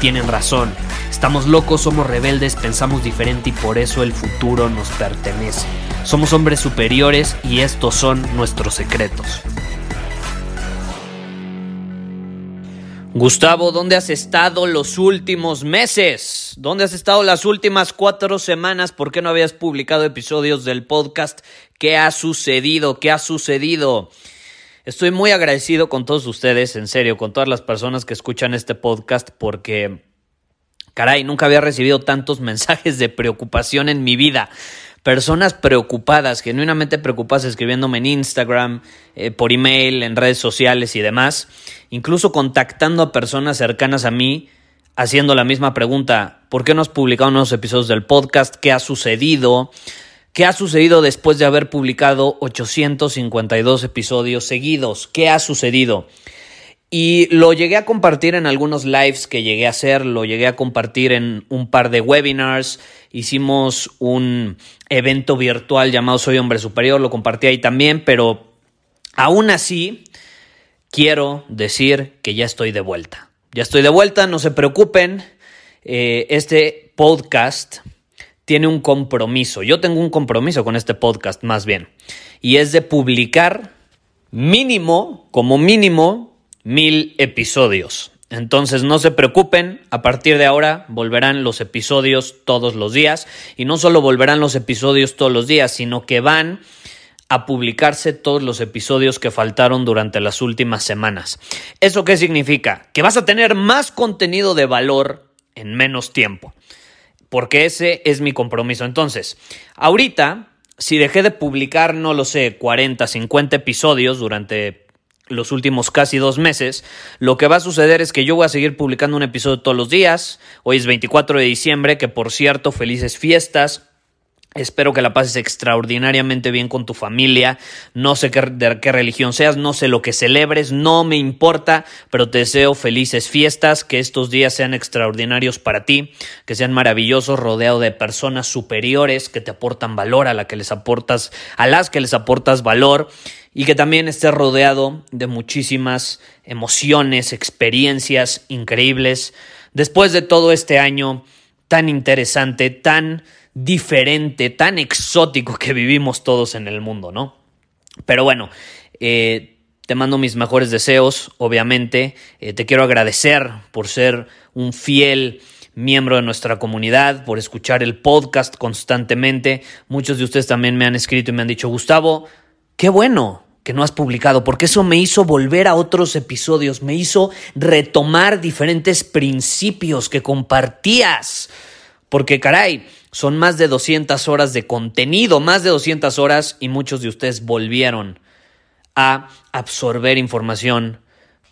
tienen razón. Estamos locos, somos rebeldes, pensamos diferente y por eso el futuro nos pertenece. Somos hombres superiores y estos son nuestros secretos. Gustavo, ¿dónde has estado los últimos meses? ¿Dónde has estado las últimas cuatro semanas? ¿Por qué no habías publicado episodios del podcast? ¿Qué ha sucedido? ¿Qué ha sucedido? Estoy muy agradecido con todos ustedes, en serio, con todas las personas que escuchan este podcast, porque, caray, nunca había recibido tantos mensajes de preocupación en mi vida personas preocupadas, genuinamente preocupadas escribiéndome en Instagram, eh, por email, en redes sociales y demás, incluso contactando a personas cercanas a mí, haciendo la misma pregunta, ¿por qué no has publicado nuevos episodios del podcast? ¿Qué ha sucedido? ¿Qué ha sucedido después de haber publicado 852 episodios seguidos? ¿Qué ha sucedido? Y lo llegué a compartir en algunos lives que llegué a hacer, lo llegué a compartir en un par de webinars, hicimos un evento virtual llamado Soy Hombre Superior, lo compartí ahí también, pero aún así quiero decir que ya estoy de vuelta. Ya estoy de vuelta, no se preocupen, eh, este podcast tiene un compromiso, yo tengo un compromiso con este podcast más bien, y es de publicar mínimo, como mínimo, mil episodios. Entonces no se preocupen, a partir de ahora volverán los episodios todos los días y no solo volverán los episodios todos los días, sino que van a publicarse todos los episodios que faltaron durante las últimas semanas. ¿Eso qué significa? Que vas a tener más contenido de valor en menos tiempo, porque ese es mi compromiso. Entonces, ahorita, si dejé de publicar, no lo sé, 40, 50 episodios durante los últimos casi dos meses, lo que va a suceder es que yo voy a seguir publicando un episodio todos los días. Hoy es 24 de diciembre, que por cierto, felices fiestas. Espero que la pases extraordinariamente bien con tu familia. No sé qué, de qué religión seas, no sé lo que celebres, no me importa, pero te deseo felices fiestas, que estos días sean extraordinarios para ti, que sean maravillosos, rodeado de personas superiores que te aportan valor, a la que les aportas, a las que les aportas valor y que también esté rodeado de muchísimas emociones, experiencias increíbles. Después de todo este año tan interesante, tan diferente, tan exótico que vivimos todos en el mundo, ¿no? Pero bueno, eh, te mando mis mejores deseos, obviamente. Eh, te quiero agradecer por ser un fiel miembro de nuestra comunidad, por escuchar el podcast constantemente. Muchos de ustedes también me han escrito y me han dicho, Gustavo, Qué bueno que no has publicado, porque eso me hizo volver a otros episodios, me hizo retomar diferentes principios que compartías. Porque caray, son más de 200 horas de contenido, más de 200 horas y muchos de ustedes volvieron a absorber información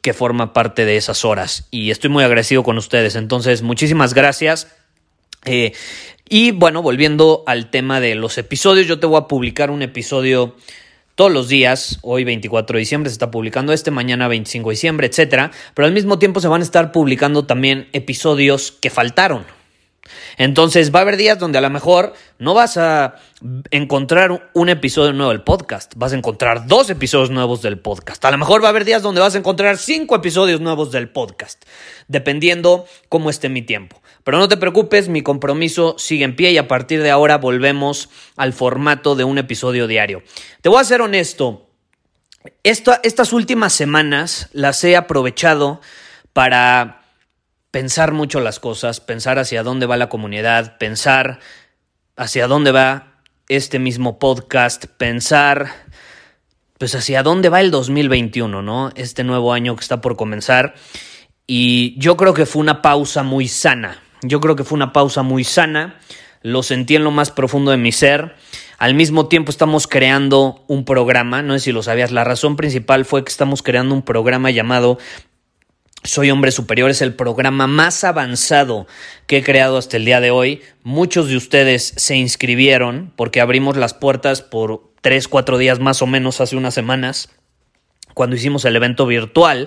que forma parte de esas horas. Y estoy muy agradecido con ustedes. Entonces, muchísimas gracias. Eh, y bueno, volviendo al tema de los episodios, yo te voy a publicar un episodio todos los días, hoy 24 de diciembre se está publicando este, mañana 25 de diciembre, etcétera, pero al mismo tiempo se van a estar publicando también episodios que faltaron. Entonces va a haber días donde a lo mejor no vas a encontrar un episodio nuevo del podcast, vas a encontrar dos episodios nuevos del podcast. A lo mejor va a haber días donde vas a encontrar cinco episodios nuevos del podcast, dependiendo cómo esté mi tiempo. Pero no te preocupes, mi compromiso sigue en pie y a partir de ahora volvemos al formato de un episodio diario. Te voy a ser honesto, estas últimas semanas las he aprovechado para pensar mucho las cosas, pensar hacia dónde va la comunidad, pensar hacia dónde va este mismo podcast, pensar pues hacia dónde va el 2021, ¿no? Este nuevo año que está por comenzar. Y yo creo que fue una pausa muy sana. Yo creo que fue una pausa muy sana. lo sentí en lo más profundo de mi ser. Al mismo tiempo estamos creando un programa, no sé si lo sabías, la razón principal fue que estamos creando un programa llamado soy Hombre Superior es el programa más avanzado que he creado hasta el día de hoy. Muchos de ustedes se inscribieron porque abrimos las puertas por tres, cuatro días más o menos hace unas semanas cuando hicimos el evento virtual.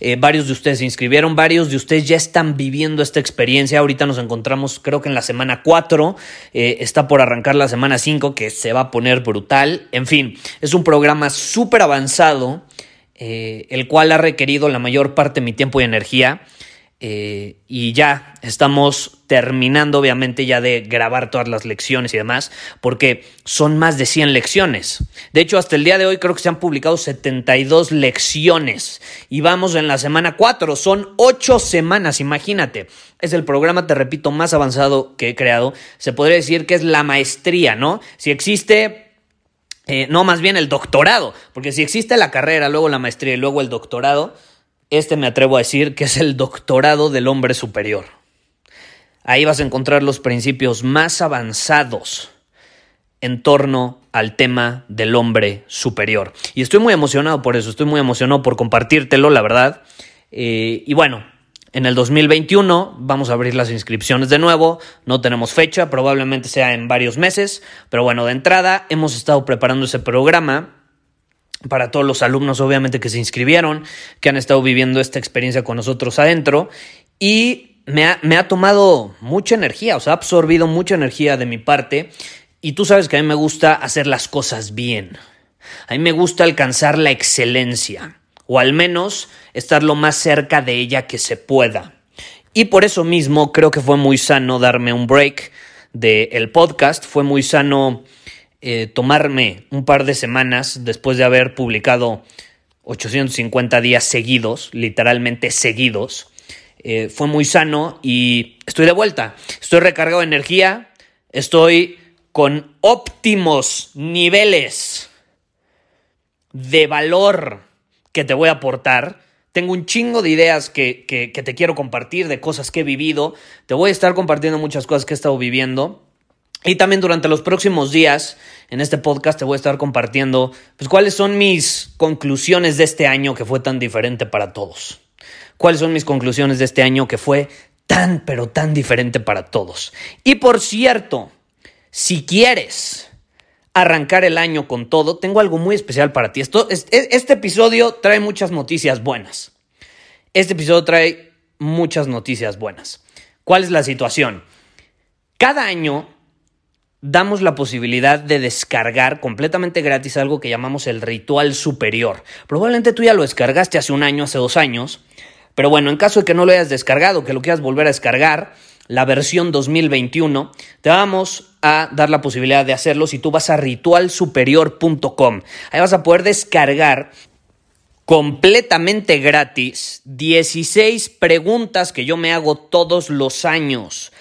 Eh, varios de ustedes se inscribieron, varios de ustedes ya están viviendo esta experiencia. Ahorita nos encontramos creo que en la semana 4, eh, está por arrancar la semana 5 que se va a poner brutal. En fin, es un programa súper avanzado eh, el cual ha requerido la mayor parte de mi tiempo y energía. Eh, y ya estamos terminando, obviamente, ya de grabar todas las lecciones y demás, porque son más de 100 lecciones. De hecho, hasta el día de hoy creo que se han publicado 72 lecciones y vamos en la semana 4. Son 8 semanas, imagínate. Es el programa, te repito, más avanzado que he creado. Se podría decir que es la maestría, ¿no? Si existe eh, no, más bien el doctorado, porque si existe la carrera, luego la maestría y luego el doctorado, este me atrevo a decir que es el doctorado del hombre superior. Ahí vas a encontrar los principios más avanzados en torno al tema del hombre superior. Y estoy muy emocionado por eso, estoy muy emocionado por compartírtelo, la verdad. Eh, y bueno, en el 2021 vamos a abrir las inscripciones de nuevo, no tenemos fecha, probablemente sea en varios meses, pero bueno, de entrada hemos estado preparando ese programa para todos los alumnos obviamente que se inscribieron, que han estado viviendo esta experiencia con nosotros adentro. Y me ha, tomado mucha energía, o sea, ha absorbido mucha energía de mi parte. Y tú sabes que a mí me gusta hacer las cosas bien, a mí me gusta alcanzar la excelencia o al menos estar lo más cerca de ella que se pueda. Y por eso mismo creo que fue muy sano darme un break del podcast, fue muy sano eh, tomarme un par de semanas después de haber publicado 850 días seguidos, literalmente seguidos. Eh, fue muy sano y estoy de vuelta. Estoy recargado de energía, estoy con óptimos niveles de valor que te voy a aportar. Tengo un chingo de ideas que, que, te quiero compartir, de cosas que he vivido. Te voy a estar compartiendo muchas cosas que he estado viviendo. Y también durante los próximos días en este podcast te voy a estar compartiendo pues, cuáles son mis conclusiones de este año que fue tan diferente para todos. Cuáles son mis conclusiones de este año que fue tan, pero tan diferente para todos. Y por cierto, si quieres arrancar el año con todo, tengo algo muy especial para ti. Esto, este episodio trae muchas noticias buenas. Este episodio trae muchas noticias buenas. ¿Cuál es la situación? Cada año damos la posibilidad de descargar completamente gratis algo que llamamos el ritual superior. Probablemente tú ya lo descargaste hace un año, hace dos años, pero bueno, en caso de que no lo hayas descargado, que lo quieras volver a descargar, la versión 2021, te vamos a dar la posibilidad de hacerlo si tú vas a ritualsuperior.com. Ahí vas a poder descargar completamente gratis 16 preguntas que yo me hago todos los años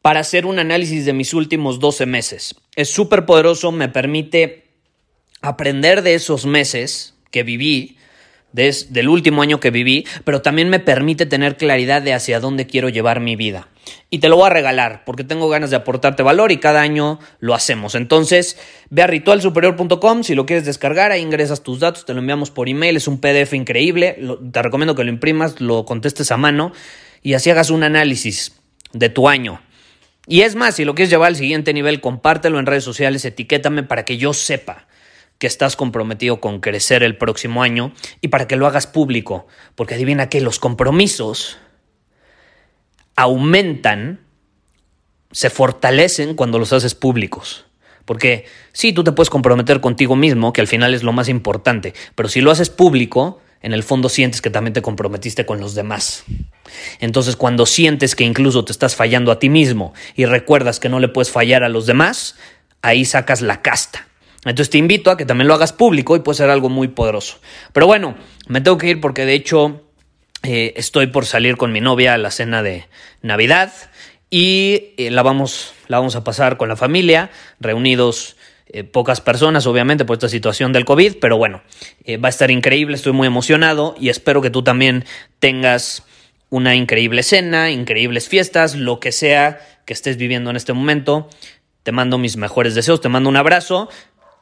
para hacer un análisis de mis últimos 12 meses. Es súper poderoso, me permite aprender de esos meses que viví del último año que viví, pero también me permite tener claridad de hacia dónde quiero llevar mi vida. Y te lo voy a regalar porque tengo ganas de aportarte valor y cada año lo hacemos. Entonces, ve a ritualsuperior.com, si lo quieres descargar, ahí ingresas tus datos, te lo enviamos por email, es un PDF increíble, te recomiendo que lo imprimas, lo contestes a mano y así hagas un análisis de tu año. Y es más, si lo quieres llevar al siguiente nivel, compártelo en redes sociales, etiquétame para que yo sepa que estás comprometido con crecer el próximo año y para que lo hagas público, porque adivina que los compromisos aumentan, se fortalecen cuando los haces públicos. Porque sí, tú te puedes comprometer contigo mismo, que al final es lo más importante, pero si lo haces público, en el fondo sientes que también te comprometiste con los demás. Entonces cuando sientes que incluso te estás fallando a ti mismo y recuerdas que no le puedes fallar a los demás, ahí sacas la casta entonces te invito a que también lo hagas público y puede ser algo muy poderoso. Pero bueno, me tengo que ir porque de hecho eh, estoy por salir con mi novia a la cena de Navidad y eh, la, vamos, la vamos a pasar con la familia, reunidos eh, pocas personas, obviamente, por esta situación del COVID, pero bueno, va a estar increíble, estoy muy emocionado y espero que tú también tengas una increíble cena, increíbles fiestas, lo que sea que estés viviendo en este momento. Te mando mis mejores deseos, te mando un abrazo